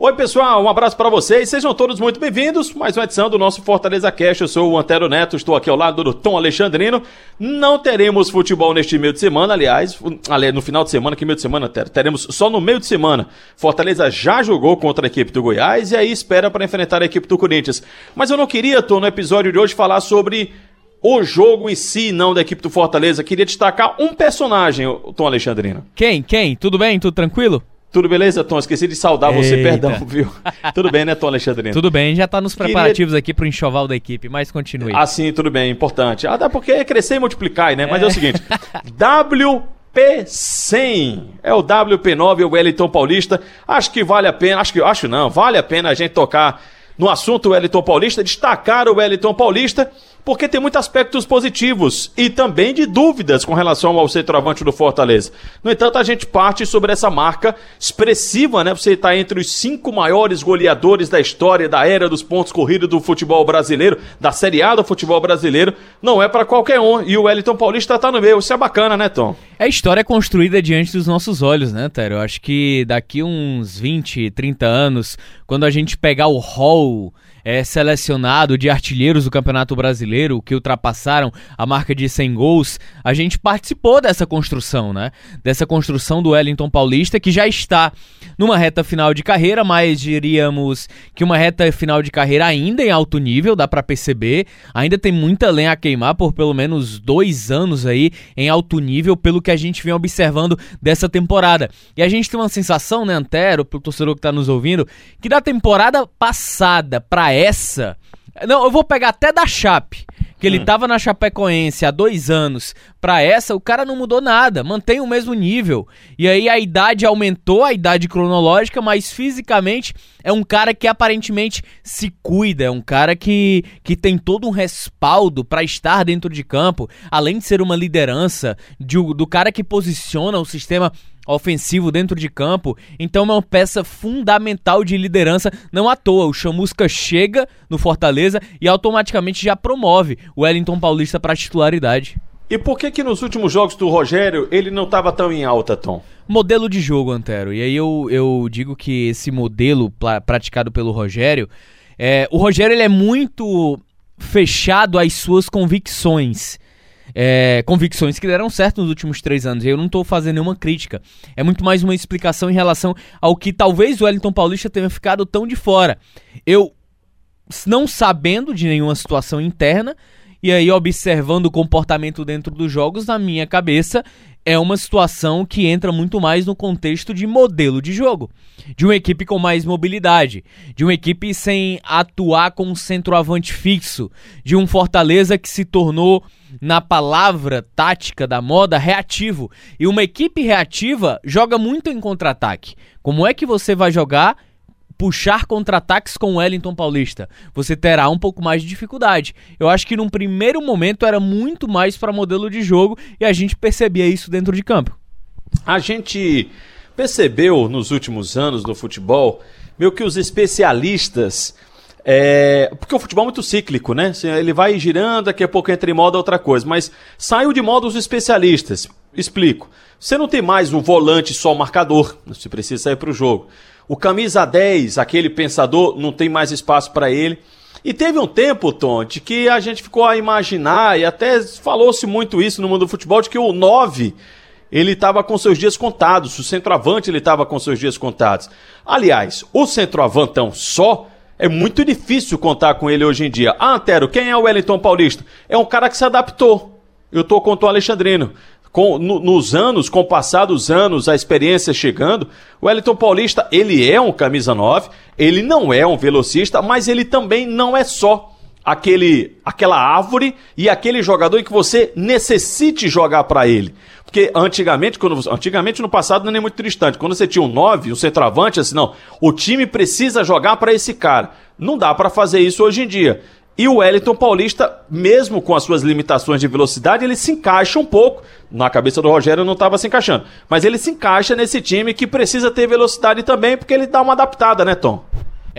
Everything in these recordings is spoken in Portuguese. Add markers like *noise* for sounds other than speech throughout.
Oi, pessoal, um abraço para vocês. Sejam todos muito bem-vindos. Mais uma edição do nosso Fortaleza Cast. Eu sou o Antero Neto, estou aqui ao lado do Tom Alexandrino. Não teremos futebol neste meio de semana, aliás, no final de semana, que meio de semana, Antero? Teremos só no meio de semana. Fortaleza já jogou contra a equipe do Goiás e aí espera para enfrentar a equipe do Corinthians. Mas eu não queria, Tom, no episódio de hoje falar sobre o jogo em si, não da equipe do Fortaleza. Queria destacar um personagem, Tom Alexandrino. Quem? Quem? Tudo bem? Tudo tranquilo? Tudo beleza, Tom? Esqueci de saudar Eita. você, perdão, viu? *laughs* Tudo bem, né, Tom Alexandrino? Tudo bem, já tá nos preparativos Queria... aqui pro enxoval da equipe, mas continue. Ah, sim, tudo bem, importante. Ah, dá porque é crescer e multiplicar, né? É. Mas é o seguinte, *laughs* WP100 é o WP9, o Wellington Paulista. Acho que vale a pena, acho que, acho não, vale a pena a gente tocar no assunto Wellington Paulista, destacar o Wellington Paulista porque tem muitos aspectos positivos e também de dúvidas com relação ao centroavante do Fortaleza. No entanto, a gente parte sobre essa marca expressiva, né? Você está entre os cinco maiores goleadores da história da era dos pontos corridos do futebol brasileiro, da Série A do futebol brasileiro. Não é para qualquer um. E o Wellington Paulista está no meio. Isso é bacana, né, Tom? É história construída diante dos nossos olhos, né, Tério? Eu acho que daqui uns 20, 30 anos, quando a gente pegar o hall é, selecionado de artilheiros do Campeonato Brasileiro, que ultrapassaram a marca de 100 gols, a gente participou dessa construção, né? Dessa construção do Wellington Paulista, que já está numa reta final de carreira, mas diríamos que uma reta final de carreira ainda em alto nível, dá para perceber. Ainda tem muita lenha a queimar por pelo menos dois anos aí em alto nível, pelo que a gente vem observando dessa temporada. E a gente tem uma sensação, né, Antero, pro torcedor que tá nos ouvindo, que da temporada passada para essa. Não, eu vou pegar até da Chape, que ele hum. tava na Chapecoense há dois anos, pra essa, o cara não mudou nada, mantém o mesmo nível. E aí a idade aumentou, a idade cronológica, mas fisicamente é um cara que aparentemente se cuida, é um cara que, que tem todo um respaldo para estar dentro de campo, além de ser uma liderança, de, do cara que posiciona o sistema ofensivo dentro de campo, então é uma peça fundamental de liderança. Não à toa, o Chamusca chega no Fortaleza e automaticamente já promove o Wellington Paulista para titularidade. E por que que nos últimos jogos do Rogério ele não estava tão em alta, Tom? Modelo de jogo, Antero. E aí eu, eu digo que esse modelo praticado pelo Rogério, é, o Rogério ele é muito fechado às suas convicções é, convicções que deram certo nos últimos três anos. Eu não estou fazendo nenhuma crítica. É muito mais uma explicação em relação ao que talvez o Wellington Paulista tenha ficado tão de fora. Eu, não sabendo de nenhuma situação interna, e aí observando o comportamento dentro dos jogos, na minha cabeça, é uma situação que entra muito mais no contexto de modelo de jogo, de uma equipe com mais mobilidade, de uma equipe sem atuar com um centroavante fixo, de um Fortaleza que se tornou, na palavra tática da moda, reativo. E uma equipe reativa joga muito em contra-ataque. Como é que você vai jogar puxar contra-ataques com o Wellington Paulista, você terá um pouco mais de dificuldade. Eu acho que num primeiro momento era muito mais para modelo de jogo e a gente percebia isso dentro de campo. A gente percebeu nos últimos anos no futebol, meio que os especialistas é, porque o futebol é muito cíclico, né? Ele vai girando, daqui a pouco entra em moda outra coisa. Mas saiu de moda os especialistas. Explico. Você não tem mais um volante só marcador. Você precisa sair para o jogo. O camisa 10, aquele pensador, não tem mais espaço para ele. E teve um tempo, Tonte, que a gente ficou a imaginar, e até falou-se muito isso no mundo do futebol, de que o 9 ele estava com seus dias contados, o centroavante ele estava com seus dias contados. Aliás, o centroavantão só é muito difícil contar com ele hoje em dia. Ah, Antero, quem é o Wellington Paulista? É um cara que se adaptou. Eu tô com o Alexandrino com, no, nos anos, com o passar dos anos, a experiência chegando, o Wellington Paulista, ele é um camisa 9, ele não é um velocista, mas ele também não é só aquele aquela árvore e aquele jogador que você necessite jogar para ele. Porque antigamente, quando, antigamente no passado não é muito distante, quando você tinha um 9, um centroavante, assim, não, o time precisa jogar para esse cara. Não dá para fazer isso hoje em dia. E o Wellington Paulista, mesmo com as suas limitações de velocidade, ele se encaixa um pouco. Na cabeça do Rogério não estava se encaixando. Mas ele se encaixa nesse time que precisa ter velocidade também, porque ele dá uma adaptada, né, Tom?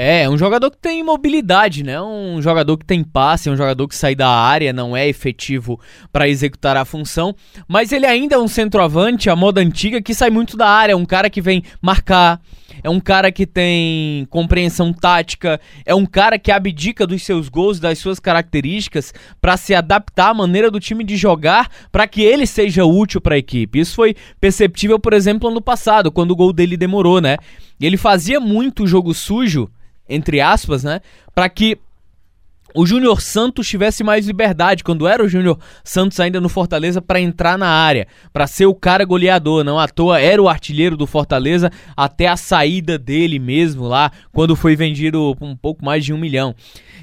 É, é um jogador que tem mobilidade, né? Um jogador que tem passe, é um jogador que sai da área, não é efetivo para executar a função, mas ele ainda é um centroavante, a moda antiga, que sai muito da área, é um cara que vem marcar, é um cara que tem compreensão tática, é um cara que abdica dos seus gols, das suas características para se adaptar à maneira do time de jogar, para que ele seja útil para a equipe. Isso foi perceptível, por exemplo, ano passado, quando o gol dele demorou, né? Ele fazia muito jogo sujo entre aspas, né? Para que o Júnior Santos tivesse mais liberdade, quando era o Júnior Santos ainda no Fortaleza, para entrar na área, para ser o cara goleador. Não à toa era o artilheiro do Fortaleza até a saída dele mesmo lá, quando foi vendido um pouco mais de um milhão.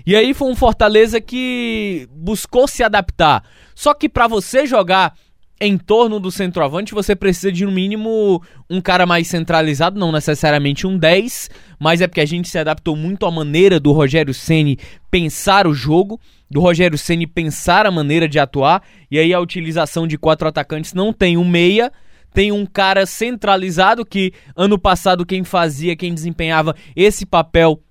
E aí foi um Fortaleza que buscou se adaptar. Só que para você jogar em torno do centroavante, você precisa de no mínimo um cara mais centralizado, não necessariamente um 10, mas é porque a gente se adaptou muito à maneira do Rogério Ceni pensar o jogo, do Rogério Ceni pensar a maneira de atuar, e aí a utilização de quatro atacantes não tem um meia, tem um cara centralizado que ano passado quem fazia, quem desempenhava esse papel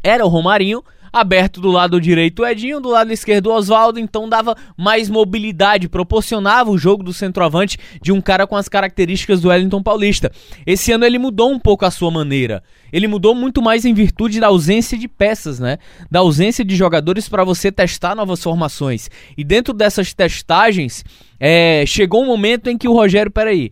era o Romarinho, aberto do lado direito o Edinho, do lado esquerdo o Oswaldo, então dava mais mobilidade, proporcionava o jogo do centroavante de um cara com as características do Wellington Paulista. Esse ano ele mudou um pouco a sua maneira. Ele mudou muito mais em virtude da ausência de peças, né? Da ausência de jogadores para você testar novas formações. E dentro dessas testagens, é, chegou um momento em que o Rogério, peraí,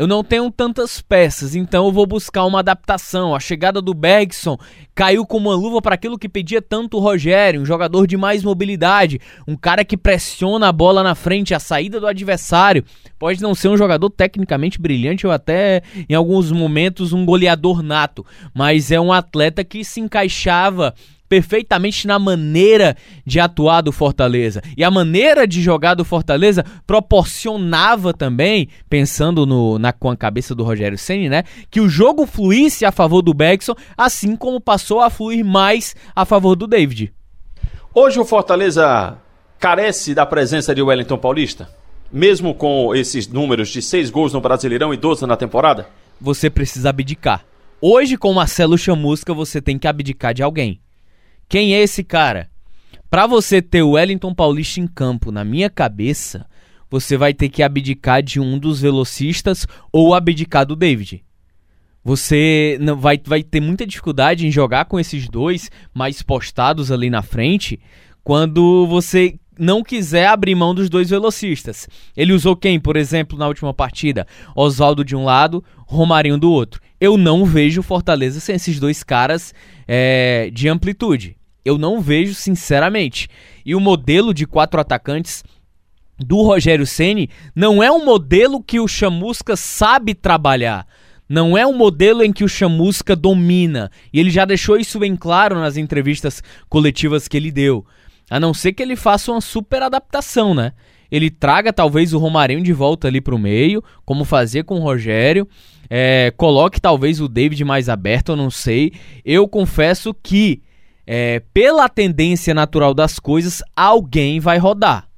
eu não tenho tantas peças, então eu vou buscar uma adaptação. A chegada do Bergson caiu como uma luva para aquilo que pedia tanto o Rogério, um jogador de mais mobilidade, um cara que pressiona a bola na frente, a saída do adversário. Pode não ser um jogador tecnicamente brilhante ou até em alguns momentos um goleador nato, mas é um atleta que se encaixava perfeitamente na maneira de atuar do Fortaleza. E a maneira de jogar do Fortaleza proporcionava também, pensando no, na, com a cabeça do Rogério Senni, né? Que o jogo fluísse a favor do Beckson, assim como passou a fluir mais a favor do David. Hoje o Fortaleza carece da presença de Wellington Paulista? Mesmo com esses números de seis gols no Brasileirão e 12 na temporada? Você precisa abdicar. Hoje, com Marcelo Chamusca, você tem que abdicar de alguém. Quem é esse cara? Para você ter o Wellington Paulista em campo, na minha cabeça, você vai ter que abdicar de um dos velocistas ou abdicar do David. Você não vai, vai ter muita dificuldade em jogar com esses dois mais postados ali na frente quando você não quiser abrir mão dos dois velocistas. Ele usou quem, por exemplo, na última partida? Oswaldo de um lado, Romarinho do outro. Eu não vejo Fortaleza sem esses dois caras é, de amplitude. Eu não vejo, sinceramente. E o modelo de quatro atacantes do Rogério Ceni não é um modelo que o Chamusca sabe trabalhar. Não é um modelo em que o Chamusca domina. E ele já deixou isso bem claro nas entrevistas coletivas que ele deu. A não ser que ele faça uma super adaptação, né? Ele traga talvez o Romarinho de volta ali para o meio, como fazia com o Rogério. É, coloque talvez o David mais aberto, eu não sei. Eu confesso que é, pela tendência natural das coisas, alguém vai rodar.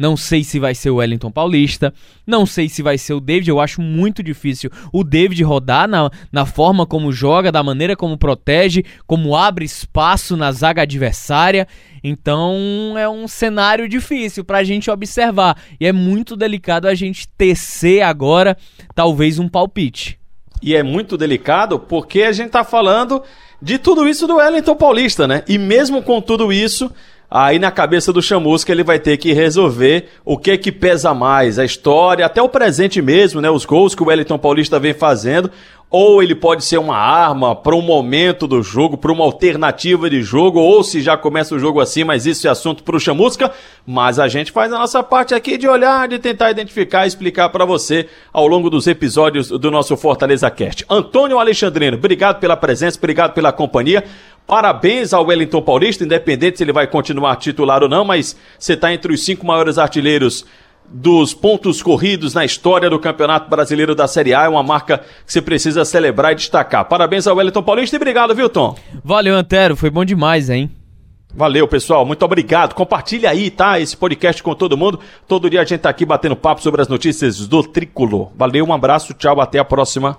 Não sei se vai ser o Wellington Paulista, não sei se vai ser o David. Eu acho muito difícil o David rodar na, na forma como joga, da maneira como protege, como abre espaço na zaga adversária. Então é um cenário difícil para a gente observar. E é muito delicado a gente tecer agora, talvez, um palpite. E é muito delicado porque a gente está falando de tudo isso do Wellington Paulista, né? E mesmo com tudo isso, aí na cabeça do Chamusca ele vai ter que resolver o que que pesa mais, a história, até o presente mesmo, né? Os gols que o Wellington Paulista vem fazendo, ou ele pode ser uma arma para um momento do jogo, para uma alternativa de jogo, ou se já começa o jogo assim, mas isso é assunto para o Chamusca. Mas a gente faz a nossa parte aqui de olhar, de tentar identificar e explicar para você ao longo dos episódios do nosso Fortaleza Cast. Antônio Alexandrino, obrigado pela presença, obrigado pela companhia. Parabéns ao Wellington Paulista, independente se ele vai continuar titular ou não, mas você está entre os cinco maiores artilheiros dos pontos corridos na história do Campeonato Brasileiro da Série A. É uma marca que você precisa celebrar e destacar. Parabéns ao Wellington Paulista e obrigado, viu, Tom? Valeu, Antero. Foi bom demais, hein? Valeu, pessoal. Muito obrigado. Compartilha aí, tá? Esse podcast com todo mundo. Todo dia a gente tá aqui batendo papo sobre as notícias do Tricolor. Valeu, um abraço, tchau, até a próxima.